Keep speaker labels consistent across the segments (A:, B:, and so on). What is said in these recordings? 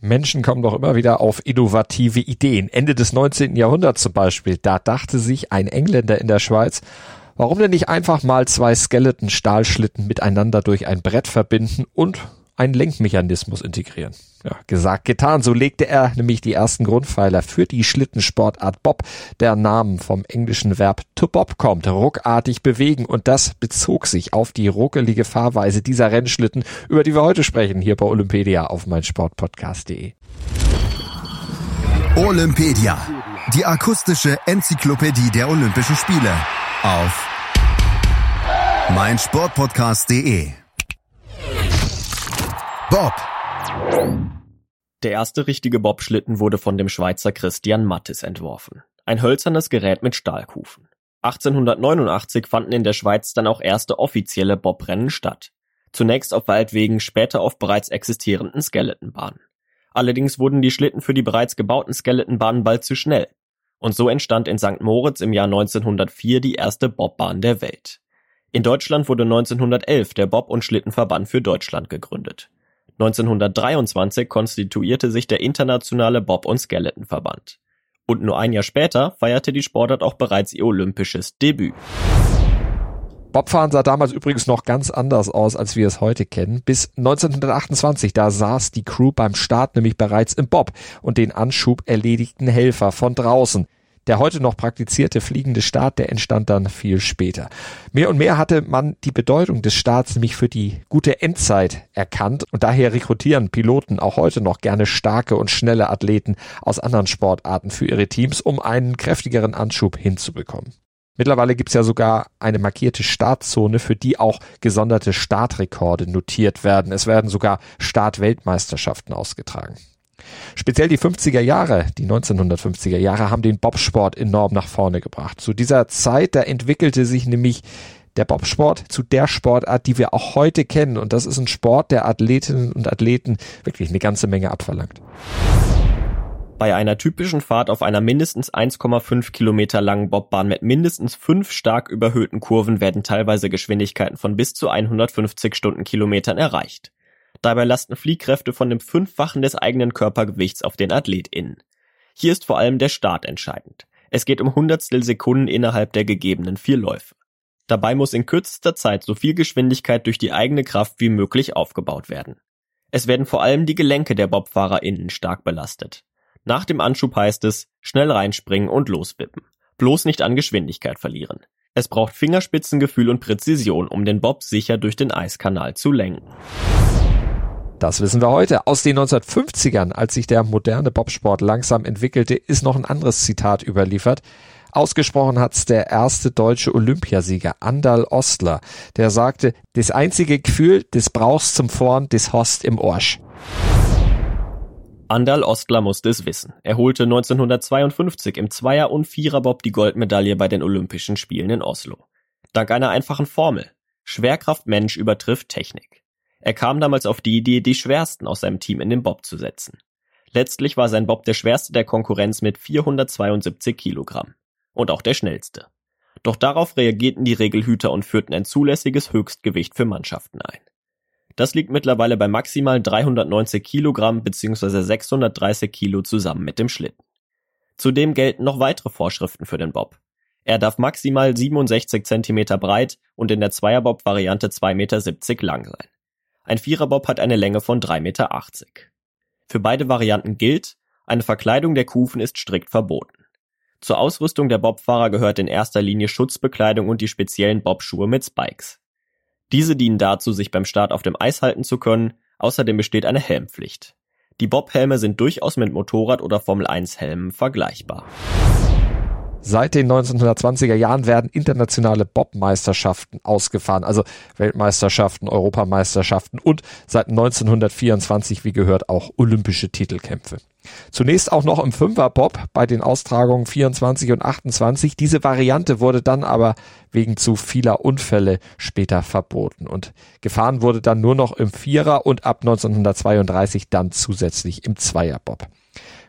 A: Menschen kommen doch immer wieder auf innovative Ideen. Ende des 19. Jahrhunderts zum Beispiel, da dachte sich ein Engländer in der Schweiz, warum denn nicht einfach mal zwei Skeleton-Stahlschlitten miteinander durch ein Brett verbinden und einen Lenkmechanismus integrieren. Ja, gesagt, getan. So legte er nämlich die ersten Grundpfeiler für die Schlittensportart Bob. Der Name vom englischen Verb to bob kommt, ruckartig bewegen. Und das bezog sich auf die ruckelige Fahrweise dieser Rennschlitten, über die wir heute sprechen, hier bei Olympedia auf meinsportpodcast.de.
B: Olympedia, die akustische Enzyklopädie der Olympischen Spiele auf meinsportpodcast.de.
C: Bob. Der erste richtige Bobschlitten wurde von dem Schweizer Christian Mattis entworfen. Ein hölzernes Gerät mit Stahlkufen. 1889 fanden in der Schweiz dann auch erste offizielle Bobrennen statt. Zunächst auf Waldwegen, später auf bereits existierenden Skeletonbahnen. Allerdings wurden die Schlitten für die bereits gebauten Skeletonbahnen bald zu schnell. Und so entstand in St. Moritz im Jahr 1904 die erste Bobbahn der Welt. In Deutschland wurde 1911 der Bob- und Schlittenverband für Deutschland gegründet. 1923 konstituierte sich der Internationale Bob- und Skeletonverband. Und nur ein Jahr später feierte die Sportart auch bereits ihr olympisches Debüt.
A: Bobfahren sah damals übrigens noch ganz anders aus, als wir es heute kennen. Bis 1928, da saß die Crew beim Start nämlich bereits im Bob und den Anschub erledigten Helfer von draußen. Der heute noch praktizierte fliegende Start, der entstand dann viel später. Mehr und mehr hatte man die Bedeutung des Starts nämlich für die gute Endzeit erkannt und daher rekrutieren Piloten auch heute noch gerne starke und schnelle Athleten aus anderen Sportarten für ihre Teams, um einen kräftigeren Anschub hinzubekommen. Mittlerweile gibt's ja sogar eine markierte Startzone, für die auch gesonderte Startrekorde notiert werden. Es werden sogar Startweltmeisterschaften ausgetragen. Speziell die 50er Jahre, die 1950er Jahre haben den Bobsport enorm nach vorne gebracht. Zu dieser Zeit, da entwickelte sich nämlich der Bobsport zu der Sportart, die wir auch heute kennen. Und das ist ein Sport, der Athletinnen und Athleten wirklich eine ganze Menge abverlangt.
C: Bei einer typischen Fahrt auf einer mindestens 1,5 Kilometer langen Bobbahn mit mindestens fünf stark überhöhten Kurven werden teilweise Geschwindigkeiten von bis zu 150 Stundenkilometern erreicht. Dabei lasten Fliehkräfte von dem Fünffachen des eigenen Körpergewichts auf den AthletInnen. Hier ist vor allem der Start entscheidend. Es geht um Hundertstel Sekunden innerhalb der gegebenen vier Läufe. Dabei muss in kürzester Zeit so viel Geschwindigkeit durch die eigene Kraft wie möglich aufgebaut werden. Es werden vor allem die Gelenke der BobfahrerInnen stark belastet. Nach dem Anschub heißt es, schnell reinspringen und loswippen. Bloß nicht an Geschwindigkeit verlieren. Es braucht Fingerspitzengefühl und Präzision, um den Bob sicher durch den Eiskanal zu lenken.
A: Das wissen wir heute. Aus den 1950ern, als sich der moderne Bobsport langsam entwickelte, ist noch ein anderes Zitat überliefert. Ausgesprochen hat's der erste deutsche Olympiasieger Andal Ostler, der sagte, das einzige Gefühl, das brauchst zum Vorn, das Host im Orsch.
C: Andal Ostler musste es wissen. Er holte 1952 im Zweier- und Viererbob die Goldmedaille bei den Olympischen Spielen in Oslo. Dank einer einfachen Formel. Schwerkraft Mensch übertrifft Technik. Er kam damals auf die Idee, die Schwersten aus seinem Team in den Bob zu setzen. Letztlich war sein Bob der schwerste der Konkurrenz mit 472 Kilogramm. Und auch der schnellste. Doch darauf reagierten die Regelhüter und führten ein zulässiges Höchstgewicht für Mannschaften ein. Das liegt mittlerweile bei maximal 390 Kilogramm bzw. 630 Kilo zusammen mit dem Schlitten. Zudem gelten noch weitere Vorschriften für den Bob. Er darf maximal 67 Zentimeter breit und in der Zweierbob-Variante 2,70 Meter lang sein. Ein Viererbob hat eine Länge von 3,80 Meter. Für beide Varianten gilt, eine Verkleidung der Kufen ist strikt verboten. Zur Ausrüstung der Bobfahrer gehört in erster Linie Schutzbekleidung und die speziellen Bobschuhe mit Spikes. Diese dienen dazu, sich beim Start auf dem Eis halten zu können, außerdem besteht eine Helmpflicht. Die Bobhelme sind durchaus mit Motorrad- oder Formel-1-Helmen vergleichbar.
A: Seit den 1920er Jahren werden internationale Bobmeisterschaften ausgefahren, also Weltmeisterschaften, Europameisterschaften und seit 1924, wie gehört, auch olympische Titelkämpfe. Zunächst auch noch im Fünferbob bei den Austragungen 24 und 28. Diese Variante wurde dann aber wegen zu vieler Unfälle später verboten und gefahren wurde dann nur noch im Vierer und ab 1932 dann zusätzlich im Zweierbob.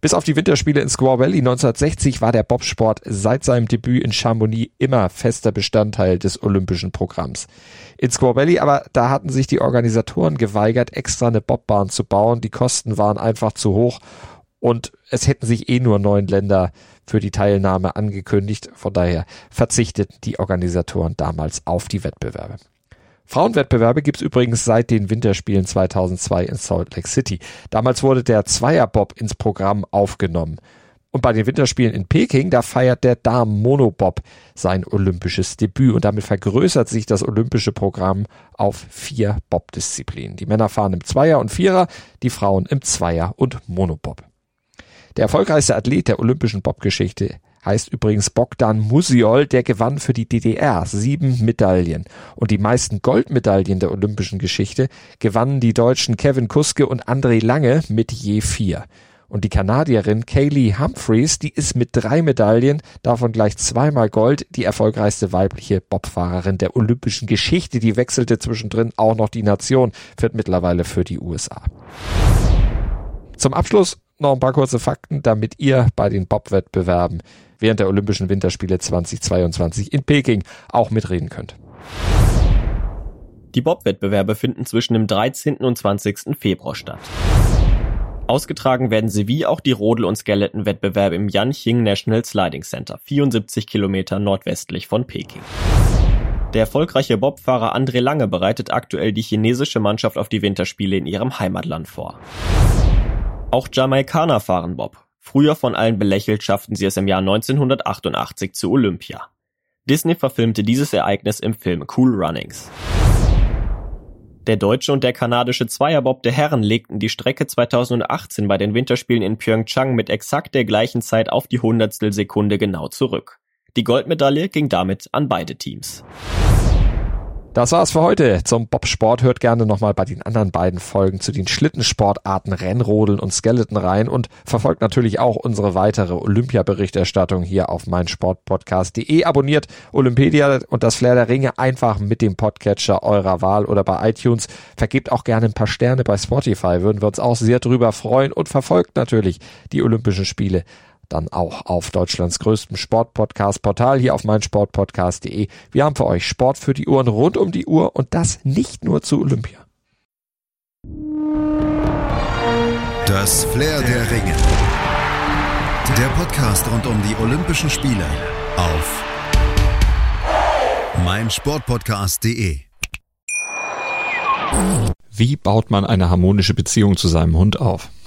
A: Bis auf die Winterspiele in Squaw Valley 1960 war der Bobsport seit seinem Debüt in Chamonix immer fester Bestandteil des olympischen Programms. In Squaw Valley aber, da hatten sich die Organisatoren geweigert, extra eine Bobbahn zu bauen. Die Kosten waren einfach zu hoch und es hätten sich eh nur neun Länder für die Teilnahme angekündigt. Von daher verzichteten die Organisatoren damals auf die Wettbewerbe. Frauenwettbewerbe gibt's übrigens seit den Winterspielen 2002 in Salt Lake City. Damals wurde der Zweierbob ins Programm aufgenommen. Und bei den Winterspielen in Peking, da feiert der Damen-Monobob sein olympisches Debüt und damit vergrößert sich das olympische Programm auf vier Bob-Disziplinen. Die Männer fahren im Zweier und Vierer, die Frauen im Zweier und Monobob. Der erfolgreichste Athlet der olympischen Bobgeschichte heißt übrigens Bogdan Musiol, der gewann für die DDR sieben Medaillen. Und die meisten Goldmedaillen der olympischen Geschichte gewannen die Deutschen Kevin Kuske und André Lange mit je vier. Und die Kanadierin Kaylee Humphreys, die ist mit drei Medaillen, davon gleich zweimal Gold, die erfolgreichste weibliche Bobfahrerin der olympischen Geschichte. Die wechselte zwischendrin auch noch die Nation, führt mittlerweile für die USA. Zum Abschluss noch ein paar kurze Fakten, damit ihr bei den Bob-Wettbewerben während der Olympischen Winterspiele 2022 in Peking auch mitreden könnt.
C: Die Bob-Wettbewerbe finden zwischen dem 13. und 20. Februar statt. Ausgetragen werden sie wie auch die Rodel- und Skeleton-Wettbewerbe im Yanqing National Sliding Center, 74 Kilometer nordwestlich von Peking. Der erfolgreiche Bobfahrer André Lange bereitet aktuell die chinesische Mannschaft auf die Winterspiele in ihrem Heimatland vor. Auch Jamaikaner fahren Bob. Früher von allen belächelt schafften sie es im Jahr 1988 zu Olympia. Disney verfilmte dieses Ereignis im Film Cool Runnings. Der deutsche und der kanadische Zweierbob der Herren legten die Strecke 2018 bei den Winterspielen in Pyeongchang mit exakt der gleichen Zeit auf die Hundertstel Sekunde genau zurück. Die Goldmedaille ging damit an beide Teams.
A: Das war's für heute zum Bobsport. Hört gerne nochmal bei den anderen beiden Folgen zu den Schlittensportarten Rennrodeln und Skeleton rein und verfolgt natürlich auch unsere weitere Olympia-Berichterstattung hier auf meinsportpodcast.de. Abonniert Olympedia und das Flair der Ringe einfach mit dem Podcatcher eurer Wahl oder bei iTunes. Vergebt auch gerne ein paar Sterne bei Spotify, würden wir uns auch sehr drüber freuen und verfolgt natürlich die Olympischen Spiele dann auch auf Deutschlands größtem Sportpodcast-Portal hier auf meinsportpodcast.de. Wir haben für euch Sport für die Uhren rund um die Uhr und das nicht nur zu Olympia.
B: Das Flair der Ringe. Der Podcast rund um die Olympischen Spiele auf meinsportpodcast.de.
A: Wie baut man eine harmonische Beziehung zu seinem Hund auf?